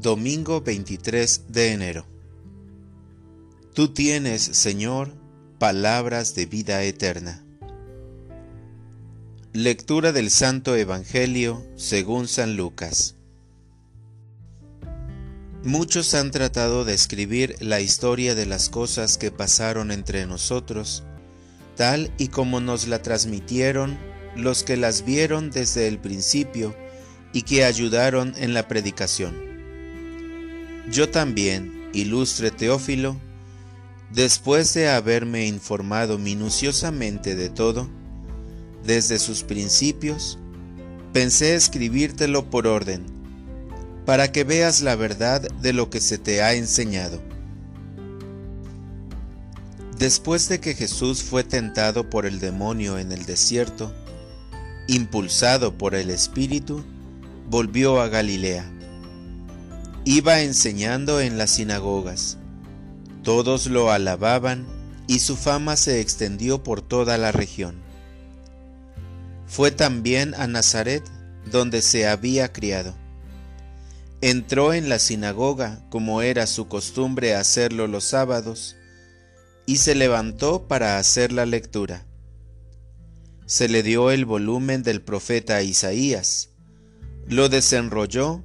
Domingo 23 de enero. Tú tienes, Señor, palabras de vida eterna. Lectura del Santo Evangelio según San Lucas. Muchos han tratado de escribir la historia de las cosas que pasaron entre nosotros, tal y como nos la transmitieron los que las vieron desde el principio y que ayudaron en la predicación. Yo también, ilustre Teófilo, después de haberme informado minuciosamente de todo, desde sus principios, pensé escribírtelo por orden, para que veas la verdad de lo que se te ha enseñado. Después de que Jesús fue tentado por el demonio en el desierto, impulsado por el Espíritu, volvió a Galilea Iba enseñando en las sinagogas. Todos lo alababan y su fama se extendió por toda la región. Fue también a Nazaret, donde se había criado. Entró en la sinagoga, como era su costumbre hacerlo los sábados, y se levantó para hacer la lectura. Se le dio el volumen del profeta Isaías, lo desenrolló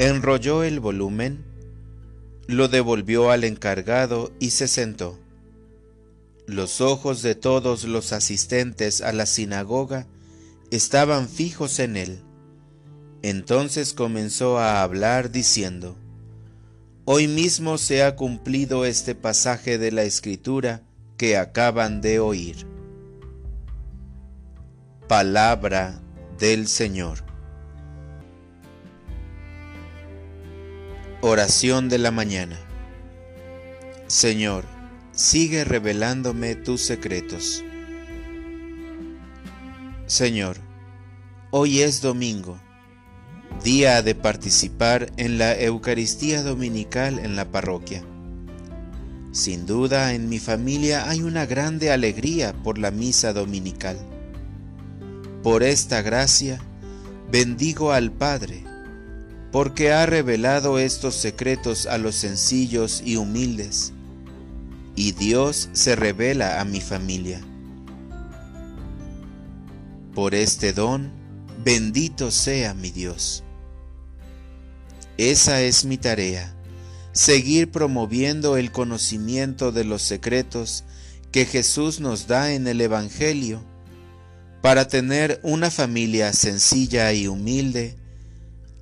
enrolló el volumen, lo devolvió al encargado y se sentó. Los ojos de todos los asistentes a la sinagoga estaban fijos en él. Entonces comenzó a hablar diciendo, Hoy mismo se ha cumplido este pasaje de la escritura que acaban de oír. Palabra del Señor. Oración de la mañana. Señor, sigue revelándome tus secretos. Señor, hoy es domingo, día de participar en la Eucaristía Dominical en la parroquia. Sin duda en mi familia hay una grande alegría por la misa dominical. Por esta gracia, bendigo al Padre, porque ha revelado estos secretos a los sencillos y humildes, y Dios se revela a mi familia. Por este don, bendito sea mi Dios. Esa es mi tarea, seguir promoviendo el conocimiento de los secretos que Jesús nos da en el Evangelio, para tener una familia sencilla y humilde,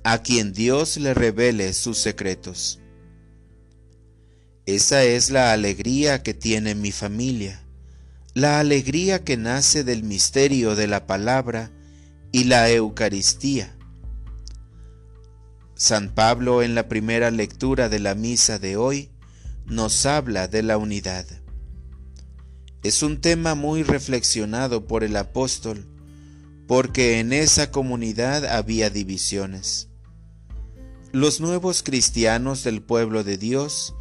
a quien Dios le revele sus secretos. Esa es la alegría que tiene mi familia, la alegría que nace del misterio de la palabra y la Eucaristía. San Pablo en la primera lectura de la misa de hoy nos habla de la unidad. Es un tema muy reflexionado por el apóstol, porque en esa comunidad había divisiones. Los nuevos cristianos del pueblo de Dios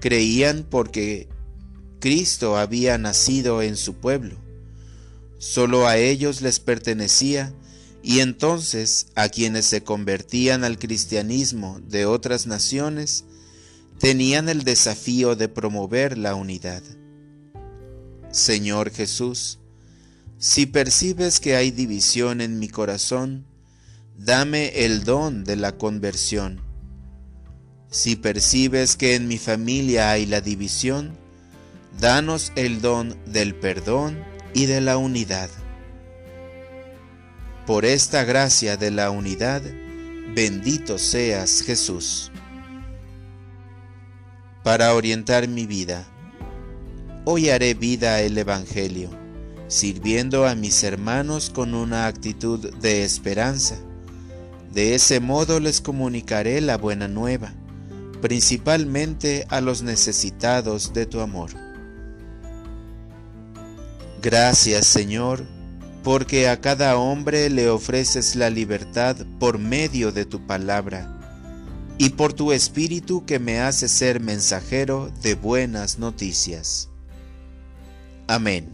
creían porque Cristo había nacido en su pueblo. Solo a ellos les pertenecía y entonces a quienes se convertían al cristianismo de otras naciones tenían el desafío de promover la unidad. Señor Jesús, si percibes que hay división en mi corazón, dame el don de la conversión. Si percibes que en mi familia hay la división, danos el don del perdón y de la unidad. Por esta gracia de la unidad, bendito seas Jesús. Para orientar mi vida, hoy haré vida el Evangelio, sirviendo a mis hermanos con una actitud de esperanza De ese modo les comunicaré la buena nueva, principalmente a los necesitados de tu amor. Gracias Señor, porque a cada hombre le ofreces la libertad por medio de tu palabra y por tu espíritu que me hace ser mensajero de buenas noticias. Amén.